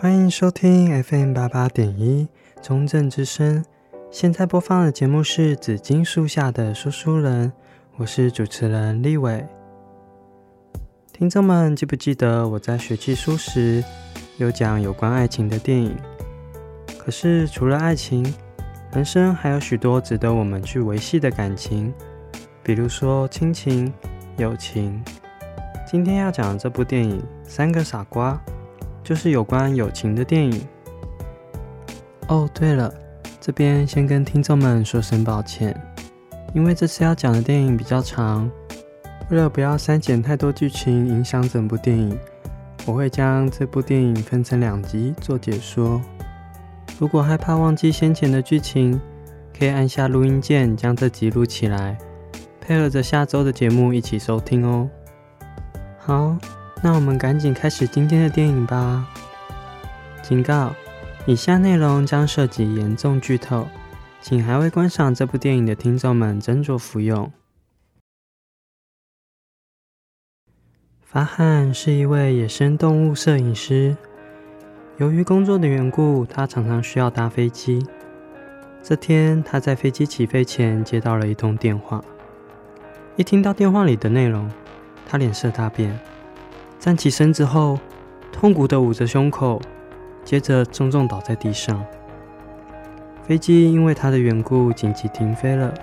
欢迎收听 FM 八八点一中正之声。现在播放的节目是《紫金树下的说书人》，我是主持人立伟。听众们记不记得我在学期书时有讲有关爱情的电影？可是除了爱情，人生还有许多值得我们去维系的感情，比如说亲情、友情。今天要讲的这部电影《三个傻瓜》。就是有关友情的电影。哦，对了，这边先跟听众们说声抱歉，因为这次要讲的电影比较长，为了不要删减太多剧情影响整部电影，我会将这部电影分成两集做解说。如果害怕忘记先前的剧情，可以按下录音键将这集录起来，配合着下周的节目一起收听哦。好。那我们赶紧开始今天的电影吧。警告：以下内容将涉及严重剧透，请还未观赏这部电影的听众们斟酌服用。法罕是一位野生动物摄影师，由于工作的缘故，他常常需要搭飞机。这天，他在飞机起飞前接到了一通电话，一听到电话里的内容，他脸色大变。站起身之后，痛苦地捂着胸口，接着重重倒在地上。飞机因为他的缘故紧急停飞了。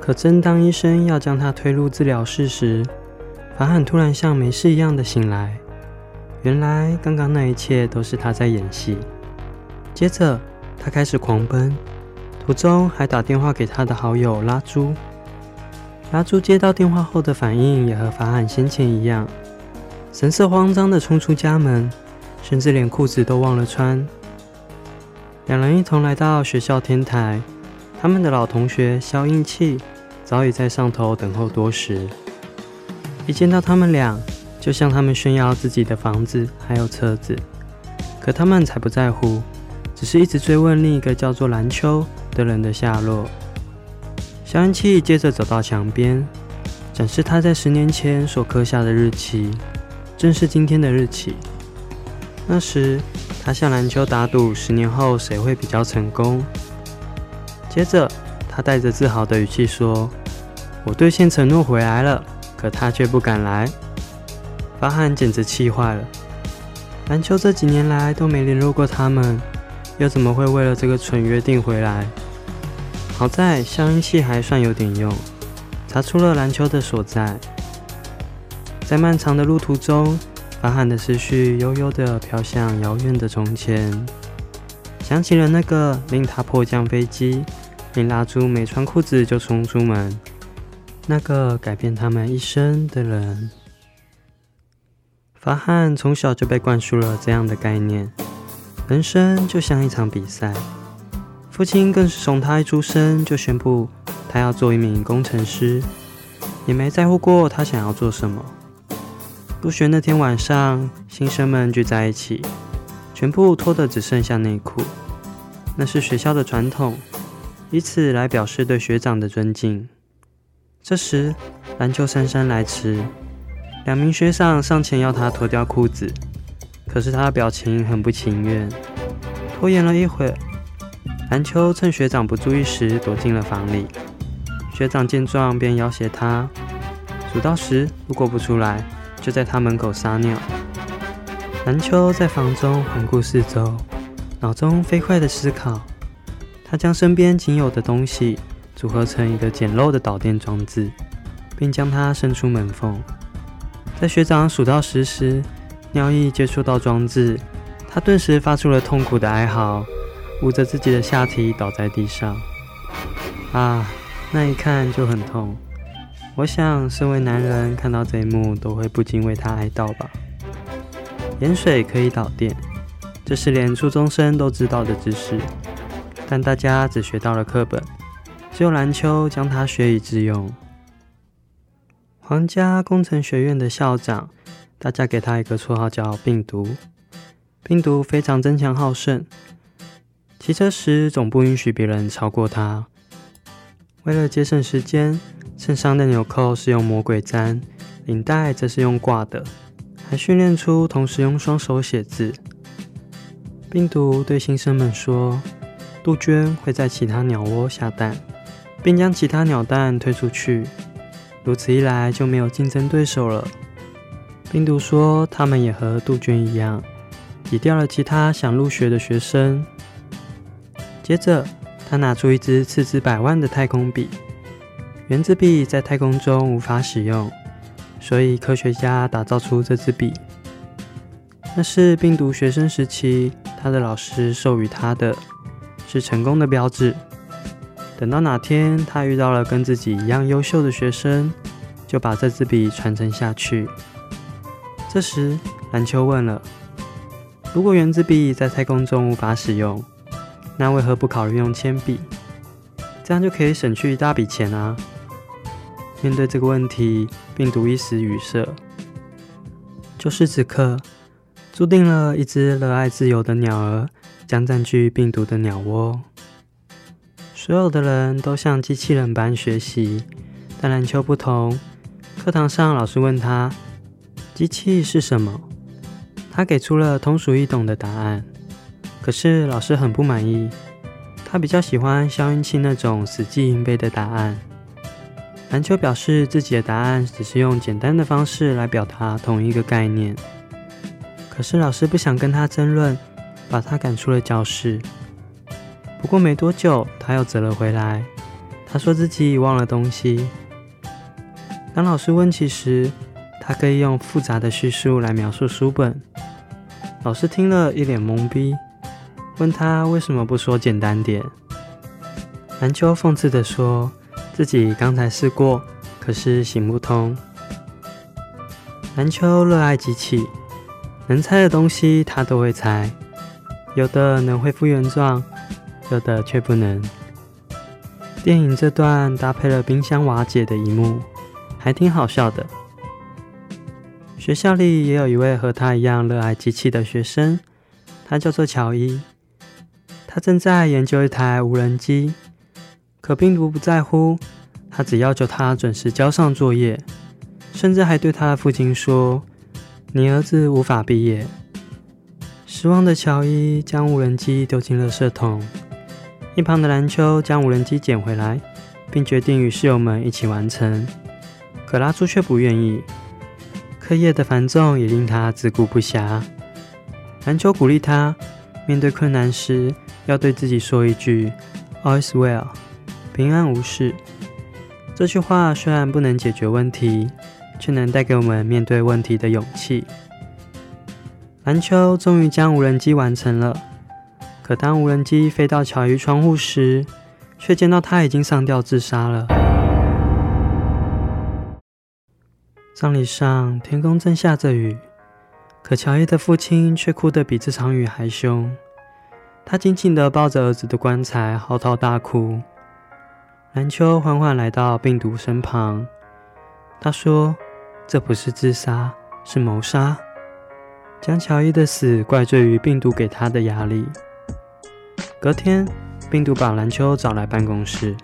可正当医生要将他推入治疗室时，法罕突然像没事一样的醒来。原来刚刚那一切都是他在演戏。接着他开始狂奔，途中还打电话给他的好友拉朱。拉朱接到电话后的反应也和法罕先前一样。神色慌张地冲出家门，甚至连裤子都忘了穿。两人一同来到学校天台，他们的老同学萧英气早已在上头等候多时。一见到他们俩，就向他们炫耀自己的房子还有车子。可他们才不在乎，只是一直追问另一个叫做蓝秋的人的下落。萧英气接着走到墙边，展示他在十年前所刻下的日期。正是今天的日期。那时，他向篮球打赌，十年后谁会比较成功。接着，他带着自豪的语气说：“我兑现承诺回来了，可他却不敢来。”法罕简直气坏了。篮球这几年来都没联络过他们，又怎么会为了这个蠢约定回来？好在消音器还算有点用，查出了篮球的所在。在漫长的路途中，法罕的思绪悠悠地飘向遥远的从前，想起了那个令他迫降飞机，令拉朱没穿裤子就冲出门，那个改变他们一生的人。法罕从小就被灌输了这样的概念：人生就像一场比赛。父亲更是从他一出生就宣布他要做一名工程师，也没在乎过他想要做什么。入学那天晚上，新生们聚在一起，全部脱得只剩下内裤。那是学校的传统，以此来表示对学长的尊敬。这时，蓝秋姗姗来迟，两名学长上前要他脱掉裤子，可是他的表情很不情愿。拖延了一会儿，蓝秋趁学长不注意时躲进了房里。学长见状便要挟他，数到十，如果不出来。就在他门口撒尿。蓝秋在房中环顾四周，脑中飞快的思考。他将身边仅有的东西组合成一个简陋的导电装置，并将它伸出门缝。在学长数到十时，尿液接触到装置，他顿时发出了痛苦的哀嚎，捂着自己的下体倒在地上。啊，那一看就很痛。我想，身为男人看到这一幕都会不禁为他哀悼吧。盐水可以导电，这是连初中生都知道的知识，但大家只学到了课本，只有蓝秋将它学以致用。皇家工程学院的校长，大家给他一个绰号叫“病毒”。病毒非常争强好胜，骑车时总不允许别人超过他。为了节省时间。衬衫的纽扣是用魔鬼粘，领带则是用挂的，还训练出同时用双手写字。病毒对新生们说，杜鹃会在其他鸟窝下蛋，并将其他鸟蛋推出去，如此一来就没有竞争对手了。病毒说，他们也和杜鹃一样，挤掉了其他想入学的学生。接着，他拿出一支斥资百万的太空笔，原子笔在太空中无法使用，所以科学家打造出这支笔。那是病毒学生时期他的老师授予他的，是成功的标志。等到哪天他遇到了跟自己一样优秀的学生，就把这支笔传承下去。这时，蓝秋问了：“如果原子笔在太空中无法使用，那为何不考虑用铅笔？这样就可以省去一大笔钱啊！”面对这个问题，病毒一时语塞。就是此刻，注定了一只热爱自由的鸟儿将占据病毒的鸟窝。所有的人都像机器人般学习，但蓝秋不同。课堂上，老师问他。机器是什么？他给出了通俗易懂的答案，可是老师很不满意。他比较喜欢消音器那种死记硬背的答案。蓝秋表示自己的答案只是用简单的方式来表达同一个概念。可是老师不想跟他争论，把他赶出了教室。不过没多久，他又折了回来。他说自己已忘了东西。当老师问起时，他可以用复杂的叙述来描述书本。老师听了一脸懵逼，问他为什么不说简单点。蓝秋讽刺地说自己刚才试过，可是行不通。蓝秋热爱机器，能猜的东西他都会猜，有的能恢复原状，有的却不能。电影这段搭配了冰箱瓦解的一幕，还挺好笑的。学校里也有一位和他一样热爱机器的学生，他叫做乔伊。他正在研究一台无人机，可病毒不在乎，他只要求他准时交上作业，甚至还对他的父亲说：“你儿子无法毕业。”失望的乔伊将无人机丢进垃圾桶，一旁的蓝秋将无人机捡回来，并决定与室友们一起完成。可拉朱却不愿意。课业的繁重也令他自顾不暇。蓝秋鼓励他，面对困难时要对自己说一句 “All is well”，平安无事。这句话虽然不能解决问题，却能带给我们面对问题的勇气。蓝秋终于将无人机完成了，可当无人机飞到乔伊窗户时，却见到他已经上吊自杀了。葬礼上，天空正下着雨，可乔伊的父亲却哭得比这场雨还凶。他紧紧地抱着儿子的棺材，嚎啕大哭。蓝秋缓缓来到病毒身旁，他说：“这不是自杀，是谋杀。”将乔伊的死怪罪于病毒给他的压力。隔天，病毒把蓝秋找来办公室，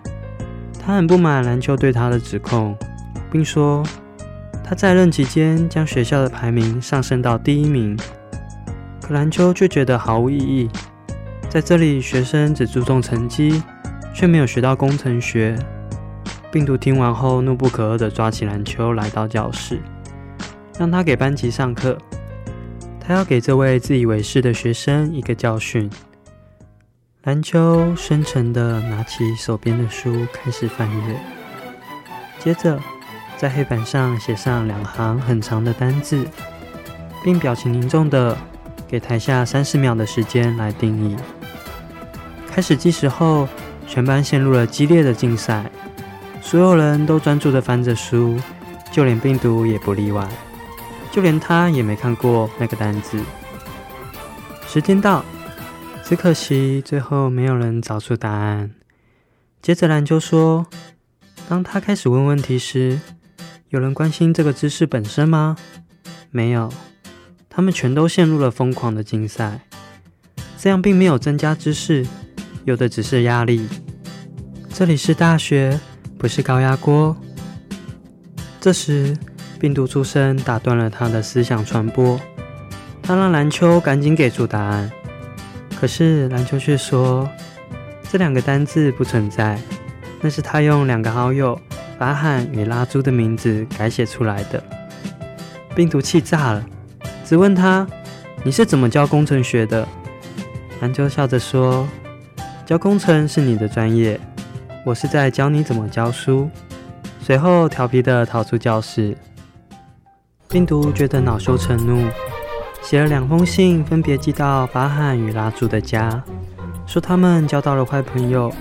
他很不满蓝秋对他的指控，并说。他在任期间将学校的排名上升到第一名，可蓝秋却觉得毫无意义。在这里，学生只注重成绩，却没有学到工程学。病毒听完后，怒不可遏地抓起蓝秋来到教室，让他给班级上课。他要给这位自以为是的学生一个教训。蓝秋深沉地拿起手边的书，开始翻阅，接着。在黑板上写上两行很长的单字，并表情凝重地给台下三十秒的时间来定义。开始计时后，全班陷入了激烈的竞赛，所有人都专注地翻着书，就连病毒也不例外，就连他也没看过那个单子。时间到，只可惜最后没有人找出答案。接着蓝秋说：“当他开始问问题时。”有人关心这个知识本身吗？没有，他们全都陷入了疯狂的竞赛。这样并没有增加知识，有的只是压力。这里是大学，不是高压锅。这时，病毒出声打断了他的思想传播。他让蓝秋赶紧给出答案。可是篮球却说，这两个单字不存在，那是他用两个好友法罕与拉朱的名字改写出来的。病毒气炸了，质问他：“你是怎么教工程学的？”篮球笑着说：“教工程是你的专业，我是在教你怎么教书。”随后调皮地逃出教室。病毒觉得恼羞成怒，写了两封信，分别寄到法罕与拉朱的家，说他们交到了坏朋友。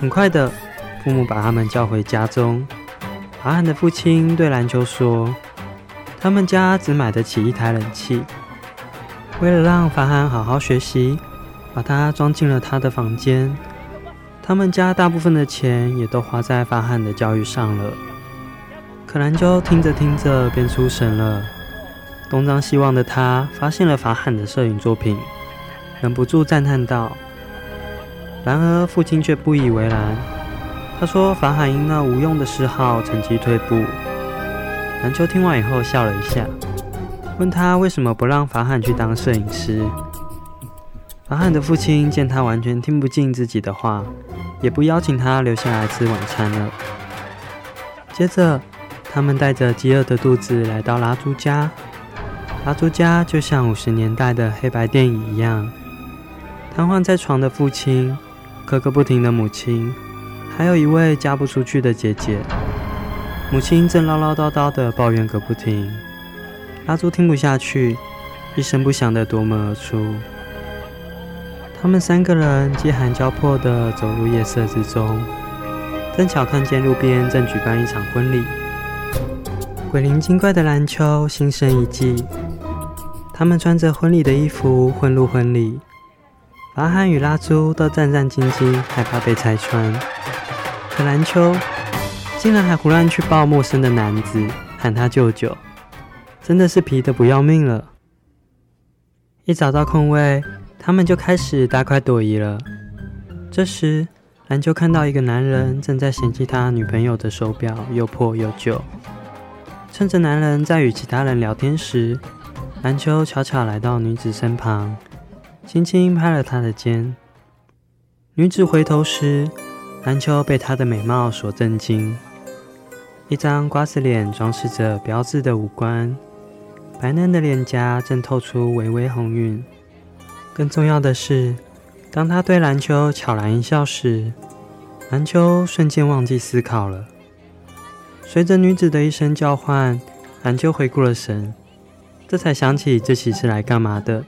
很快的，父母把他们叫回家中。法罕的父亲对篮球说：“他们家只买得起一台冷气。为了让法罕好好学习，把他装进了他的房间。他们家大部分的钱也都花在法罕的教育上了。”可兰秋听着听着便出神了，东张西望的他发现了法罕的摄影作品，忍不住赞叹道：“然而父亲却不以为然。他说法罕因那无用的嗜好成绩退步。”兰秋听完以后笑了一下，问他为什么不让法罕去当摄影师。阿汉的父亲见他完全听不进自己的话，也不邀请他留下来吃晚餐了。接着。他们带着饥饿的肚子来到拉朱家，拉朱家就像五十年代的黑白电影一样，瘫痪在床的父亲，磕个不停的母亲，还有一位嫁不出去的姐姐。母亲正唠唠叨叨的抱怨个不停，拉朱听不下去，一声不响的夺门而出。他们三个人饥寒交迫的走入夜色之中，正巧看见路边正举办一场婚礼。鬼灵精怪的篮球心生一计，他们穿着婚礼的衣服混入婚礼。法罕与拉朱都战战兢兢，害怕被拆穿。可篮球竟然还胡乱去抱陌生的男子，喊他舅舅，真的是皮得不要命了。一找到空位，他们就开始大快朵颐了。这时，篮球看到一个男人正在嫌弃他女朋友的手表又破又旧。趁着男人在与其他人聊天时，篮球悄悄来到女子身旁，轻轻拍了她的肩。女子回头时，篮球被她的美貌所震惊。一张瓜子脸装饰着标致的五官，白嫩的脸颊正透出微微红晕。更重要的是，当他对篮球悄然一笑时，篮球瞬间忘记思考了。随着女子的一声叫唤，篮球回过了神，这才想起自己是来干嘛的。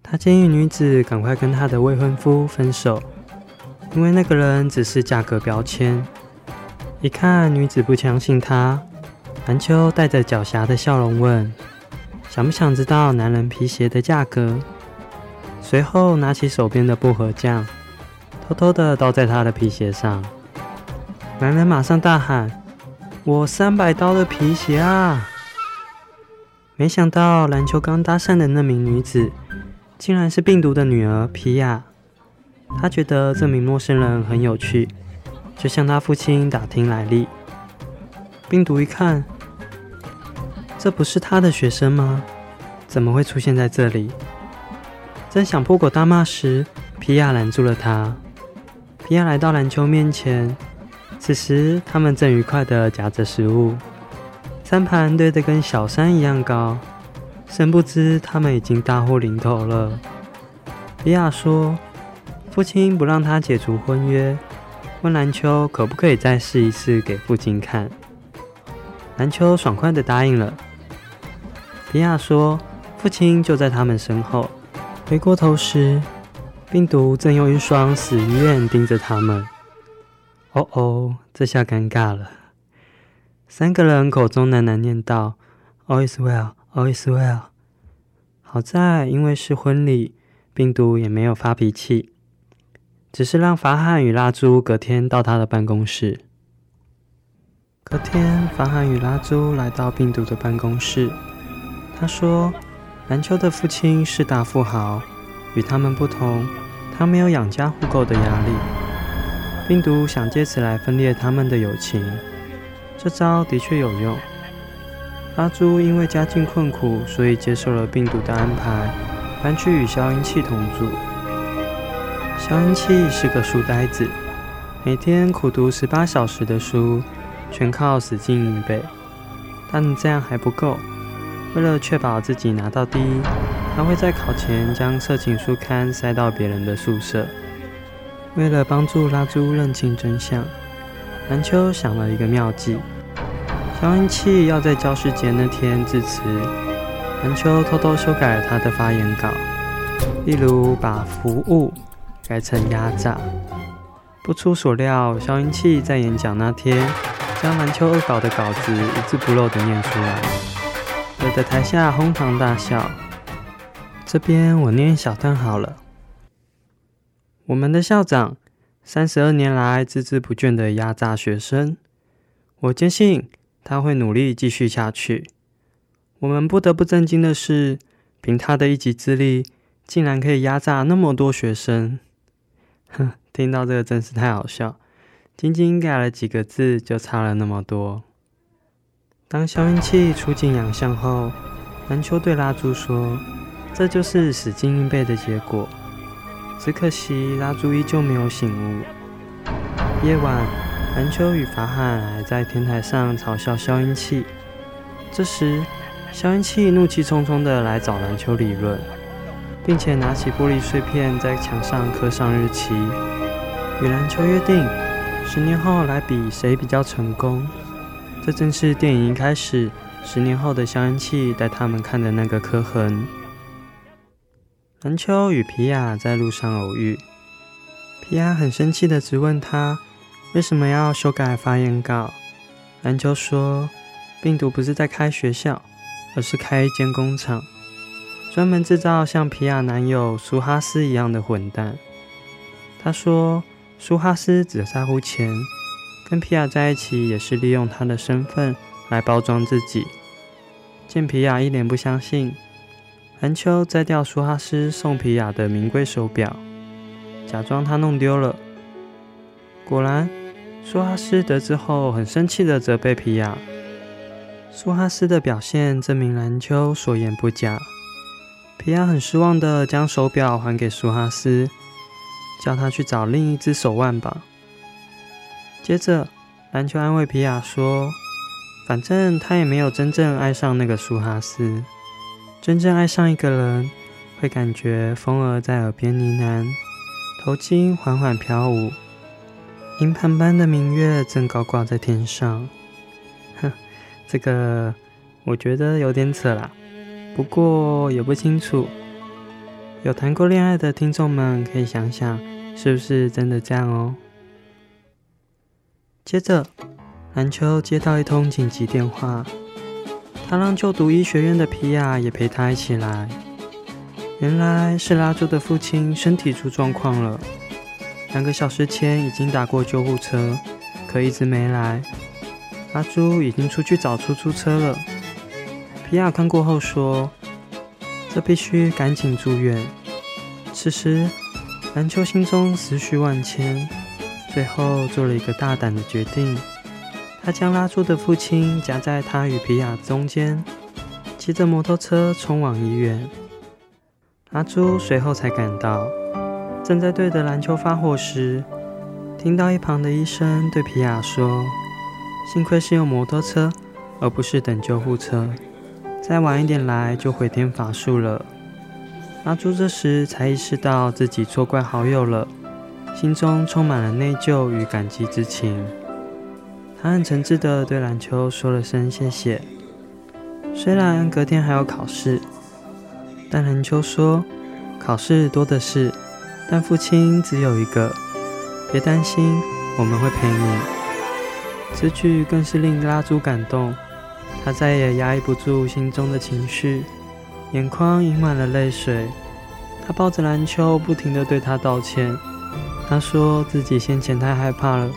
他建议女子赶快跟他的未婚夫分手，因为那个人只是价格标签。一看女子不相信他，篮球带着狡黠的笑容问：“想不想知道男人皮鞋的价格？”随后拿起手边的薄荷酱，偷偷的倒在他的皮鞋上。男人马上大喊。我三百刀的皮鞋啊！没想到篮球刚搭讪的那名女子，竟然是病毒的女儿皮亚。他觉得这名陌生人很有趣，就向他父亲打听来历。病毒一看，这不是他的学生吗？怎么会出现在这里？正想破口大骂时，皮亚拦住了他。皮亚来到篮球面前。此时，他们正愉快地夹着食物，餐盘堆得跟小山一样高。殊不知，他们已经大祸临头了。皮亚说：“父亲不让他解除婚约，问篮球可不可以再试一次给父亲看。”篮球爽快地答应了。皮亚说：“父亲就在他们身后。”回过头时，病毒正用一双死鱼眼盯着他们。哦哦，这下尴尬了。三个人口中喃喃念道：“All is well, all is well。”好在因为是婚礼，病毒也没有发脾气，只是让法罕与拉朱隔天到他的办公室。隔天，法罕与拉朱来到病毒的办公室。他说：“蓝秋的父亲是大富豪，与他们不同，他没有养家糊口的压力。”病毒想借此来分裂他们的友情，这招的确有用。阿朱因为家境困苦，所以接受了病毒的安排，搬去与消音器同住。消音器是个书呆子，每天苦读十八小时的书，全靠死记硬背。但这样还不够，为了确保自己拿到第一，他会在考前将色情书刊塞到别人的宿舍。为了帮助拉朱认清真相，蓝秋想了一个妙计。消音器要在教师节那天致辞，蓝秋偷偷修改了他的发言稿，例如把服务改成压榨。不出所料，消音器在演讲那天，将蓝秋恶搞的稿子一字不漏地念出来，惹得台下哄堂大笑。这边我念小段好了。我们的校长三十二年来孜孜不倦地压榨学生，我坚信他会努力继续下去。我们不得不震惊的是，凭他的一己之力，竟然可以压榨那么多学生。哼，听到这个真是太好笑。仅仅改了几个字，就差了那么多。当消音器出尽洋相后，蓝秋对拉朱说：“这就是死记硬背的结果。”只可惜拉朱依旧没有醒悟。夜晚，蓝秋与法罕还在天台上嘲笑消音器。这时，消音器怒气冲冲地来找蓝秋理论，并且拿起玻璃碎片在墙上刻上日期，与蓝秋约定。十年后来比谁比较成功，这正是电影一开始十年后的萧英气带他们看的那个刻痕。蓝秋与皮亚在路上偶遇，皮亚很生气地质问他为什么要修改发言稿。蓝秋说，病毒不是在开学校，而是开一间工厂，专门制造像皮亚男友苏哈斯一样的混蛋。他说。苏哈斯只在乎钱，跟皮亚在一起也是利用他的身份来包装自己。见皮亚一脸不相信，蓝秋摘掉苏哈斯送皮亚的名贵手表，假装他弄丢了。果然，苏哈斯得知后很生气的责备皮亚。苏哈斯的表现证明蓝秋所言不假。皮亚很失望的将手表还给苏哈斯。叫他去找另一只手腕吧。接着，篮球安慰皮亚说：“反正他也没有真正爱上那个苏哈斯。真正爱上一个人，会感觉风儿在耳边呢喃，头巾缓缓飘舞，银盘般的明月正高挂在天上。”哼，这个我觉得有点扯啦，不过也不清楚。有谈过恋爱的听众们可以想想，是不是真的这样哦？接着，蓝秋接到一通紧急电话，他让就读医学院的皮亚也陪他一起来。原来是拉朱的父亲身体出状况了，两个小时前已经打过救护车，可一直没来。拉朱已经出去找出租车了。皮亚看过后说。这必须赶紧住院。此时，蓝秋心中思绪万千，最后做了一个大胆的决定。他将拉朱的父亲夹在他与皮亚中间，骑着摩托车冲往医院。拉朱随后才赶到，正在对着篮球发火时，听到一旁的医生对皮亚说：“幸亏是用摩托车，而不是等救护车。”再晚一点来就回天乏术了。拉朱这时才意识到自己错怪好友了，心中充满了内疚与感激之情。他很诚挚地对蓝秋说了声谢谢。虽然隔天还要考试，但蓝秋说考试多的是，但父亲只有一个，别担心，我们会陪你。此举更是令拉朱感动。他再也压抑不住心中的情绪，眼眶盈满了泪水。他抱着蓝秋，不停地对他道歉。他说自己先前太害怕了，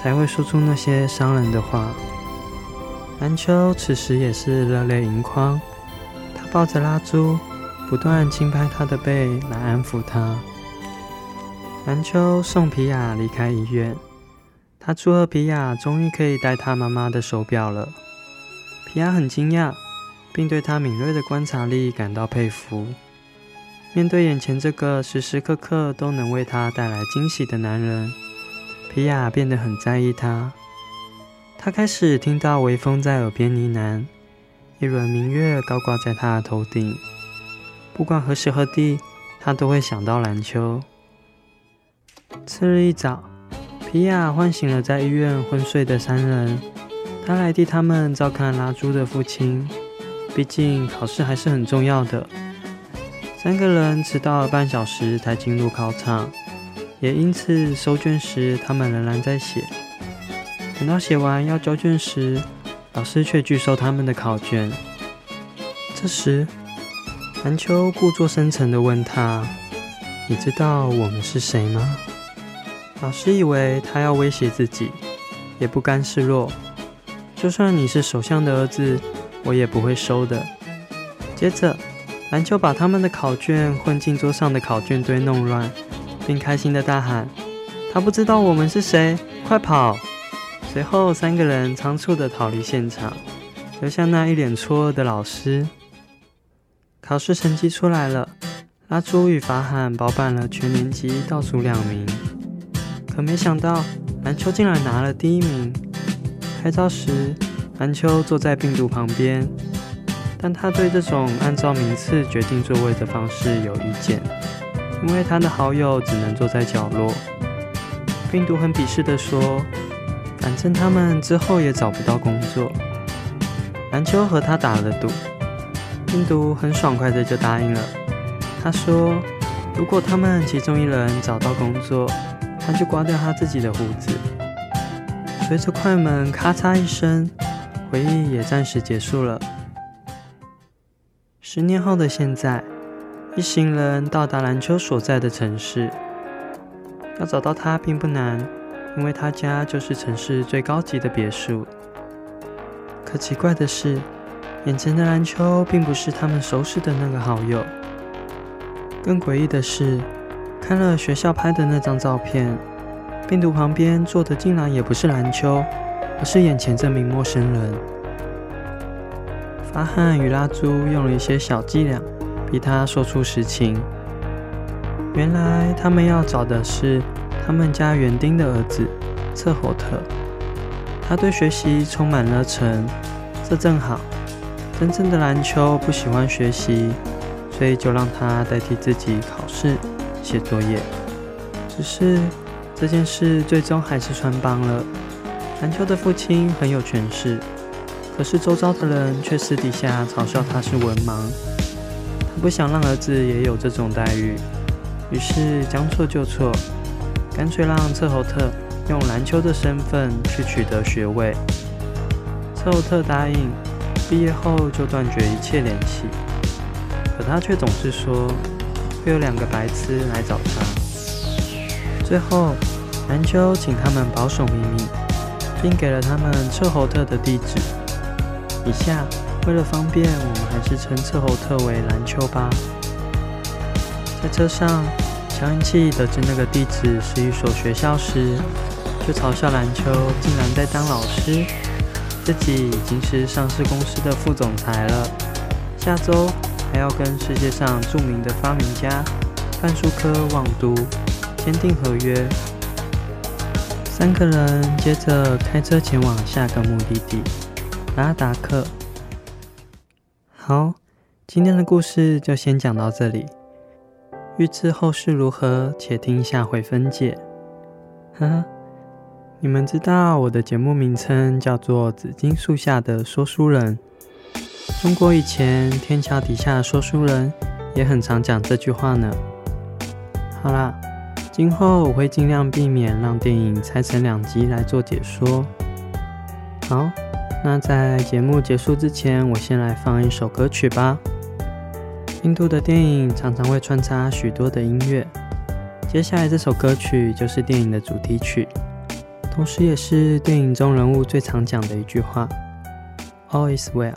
才会说出那些伤人的话。蓝秋此时也是热泪盈眶，他抱着拉朱，不断轻拍他的背来安抚他。蓝秋送皮亚离开医院，他祝贺皮亚终于可以戴他妈妈的手表了。皮亚很惊讶，并对他敏锐的观察力感到佩服。面对眼前这个时时刻刻都能为她带来惊喜的男人，皮亚变得很在意他。他开始听到微风在耳边呢喃，一轮明月高挂在他的头顶。不管何时何地，他都会想到蓝秋。次日一早，皮亚唤醒了在医院昏睡的三人，他来替他们照看拉朱的父亲。毕竟考试还是很重要的。三个人迟到了半小时才进入考场，也因此收卷时他们仍然在写。等到写完要交卷时，老师却拒收他们的考卷。这时，韩秋故作深沉地问他：“你知道我们是谁吗？”老师以为他要威胁自己，也不甘示弱。就算你是首相的儿子，我也不会收的。接着。蓝秋把他们的考卷混进桌上的考卷堆弄乱，并开心地大喊：“他不知道我们是谁，快跑！”随后，三个人仓促地逃离现场，留下那一脸错愕的老师。考试成绩出来了，拉朱与法罕包办了全年级倒数两名，可没想到蓝秋竟然拿了第一名。拍照时，蓝秋坐在病毒旁边。但他对这种按照名次决定座位的方式有意见，因为他的好友只能坐在角落。病毒很鄙视地说：“反正他们之后也找不到工作。”蓝秋和他打了赌，病毒很爽快的就答应了。他说：“如果他们其中一人找到工作，他就刮掉他自己的胡子。”随着快门咔嚓一声，回忆也暂时结束了。十年后的现在，一行人到达蓝秋所在的城市。要找到他并不难，因为他家就是城市最高级的别墅。可奇怪的是，眼前的蓝秋并不是他们熟识的那个好友。更诡异的是，看了学校拍的那张照片，病毒旁边坐的竟然也不是蓝秋，而是眼前这名陌生人。阿汉与拉朱用了一些小伎俩，逼他说出实情。原来他们要找的是他们家园丁的儿子彻侯特。他对学习充满热忱，这正好。真正的蓝秋不喜欢学习，所以就让他代替自己考试、写作业。只是这件事最终还是穿帮了。蓝秋的父亲很有权势。可是周遭的人却私底下嘲笑他是文盲，他不想让儿子也有这种待遇，于是将错就错，干脆让彻侯特用蓝秋的身份去取得学位。彻侯特答应，毕业后就断绝一切联系。可他却总是说会有两个白痴来找他。最后，蓝秋请他们保守秘密，并给了他们彻侯特的地址。以下为了方便，我们还是称彻侯特为蓝秋吧。在车上，乔恩契得知那个地址是一所学校时，就嘲笑蓝秋竟然在当老师，自己已经是上市公司的副总裁了。下周还要跟世界上著名的发明家范舒科旺都签订合约。三个人接着开车前往下个目的地。拉达克。好，今天的故事就先讲到这里。欲知后事如何，且听下回分解。呵呵，你们知道我的节目名称叫做《紫金树下的说书人》。中国以前天桥底下的说书人也很常讲这句话呢。好啦，今后我会尽量避免让电影拆成两集来做解说。好。那在节目结束之前，我先来放一首歌曲吧。印度的电影常常会穿插许多的音乐，接下来这首歌曲就是电影的主题曲，同时也是电影中人物最常讲的一句话：“All is well。”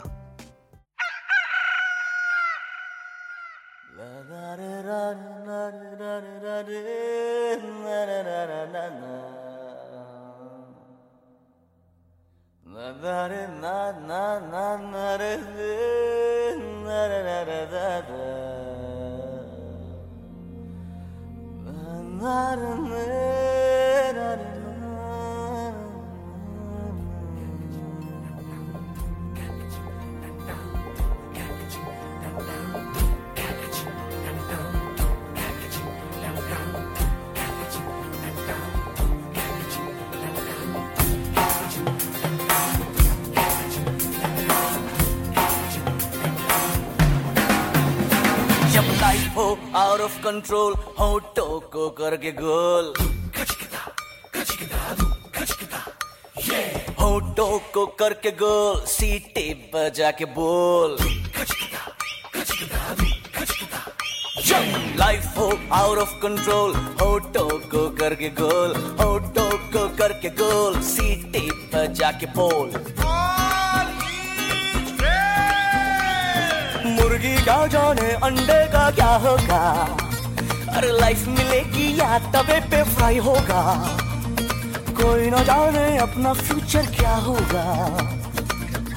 Narını of control होटो को करके गोल। होटो को करके गोल, सीटे बजा के बोल लाइफ हो आउट ऑफ़ कंट्रोल होटो को करके गोल। होटो को करके गोल, सीटे बजा के बोल। मुर्गी क्या जाने अंडे का क्या होगा? अरे लाइफ मिलेगी या तबे पे फ्राई होगा? कोई ना जाने अपना फ्यूचर क्या होगा?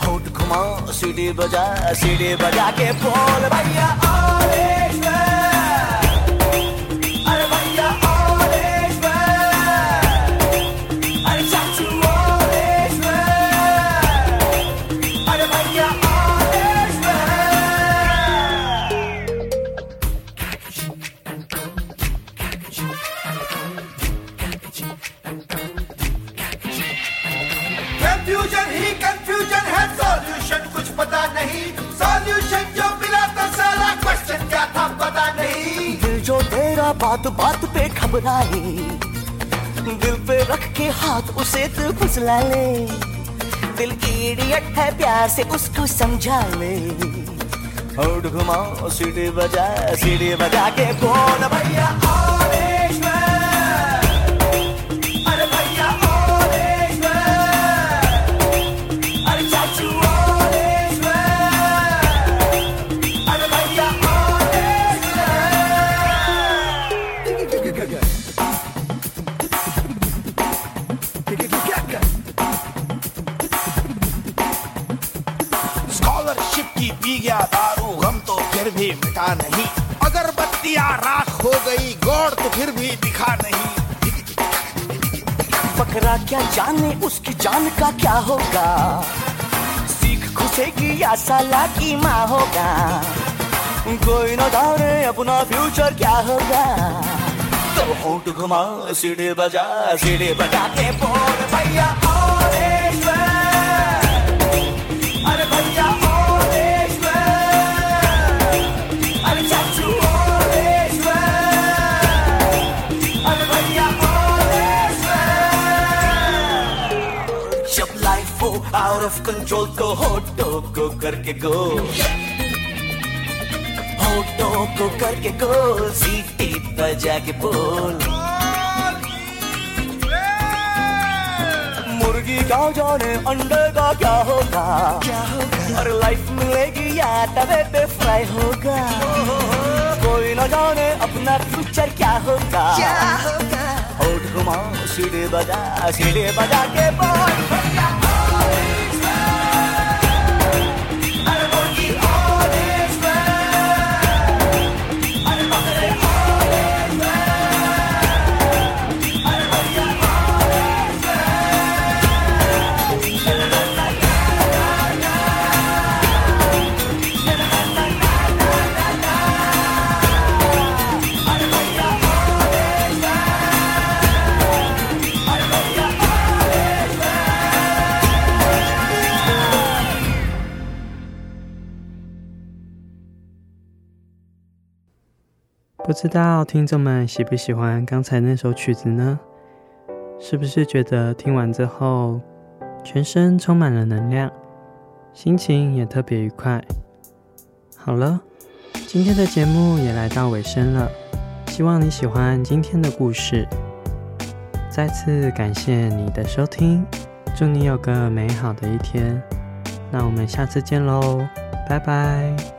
होट घुमा, सीढ़ी बजा सीढ़ी बजा के बोल, भैया तेरा बात बात पे घबराए। दिल पे रख के हाथ उसे तो फुसला ले। दिल इडियट है प्यार से उसको समझा ले। और घुमाओ सीढ़ी बजा सीढ़ी बजा के कौन भैया मिटा नहीं। अगर बत्तियाँ राख हो गई, गौर तो फिर भी दिखा नहीं। बकरा क्या जाने, उसकी जान का क्या होगा? सीख खुशेगी या साला की माँ होगा? कोई न जाने अपना फ्यूचर क्या होगा? तो घुमा, सीढ़ी बजा सीढ़ी बजा के बोल। कंट्रोल तो होटो को करके गो होटो को करके गोल सीटी बजा के बोल. मुर्गी का जाने अंडे का क्या होगा? क्या होगा? और लाइफ मिलेगी या तवे पे फ्राई होगा? कोई न जाने अपना फ्यूचर क्या होगा? क्या होगा? होठ घुमा सीढ़ी बजा सीढ़ी बजा के बोल. 不知道听众们喜不喜欢刚才那首曲子呢？是不是觉得听完之后，全身充满了能量，心情也特别愉快？好了，今天的节目也来到尾声了，希望你喜欢今天的故事。再次感谢你的收听，祝你有个美好的一天。那我们下次见喽，拜拜。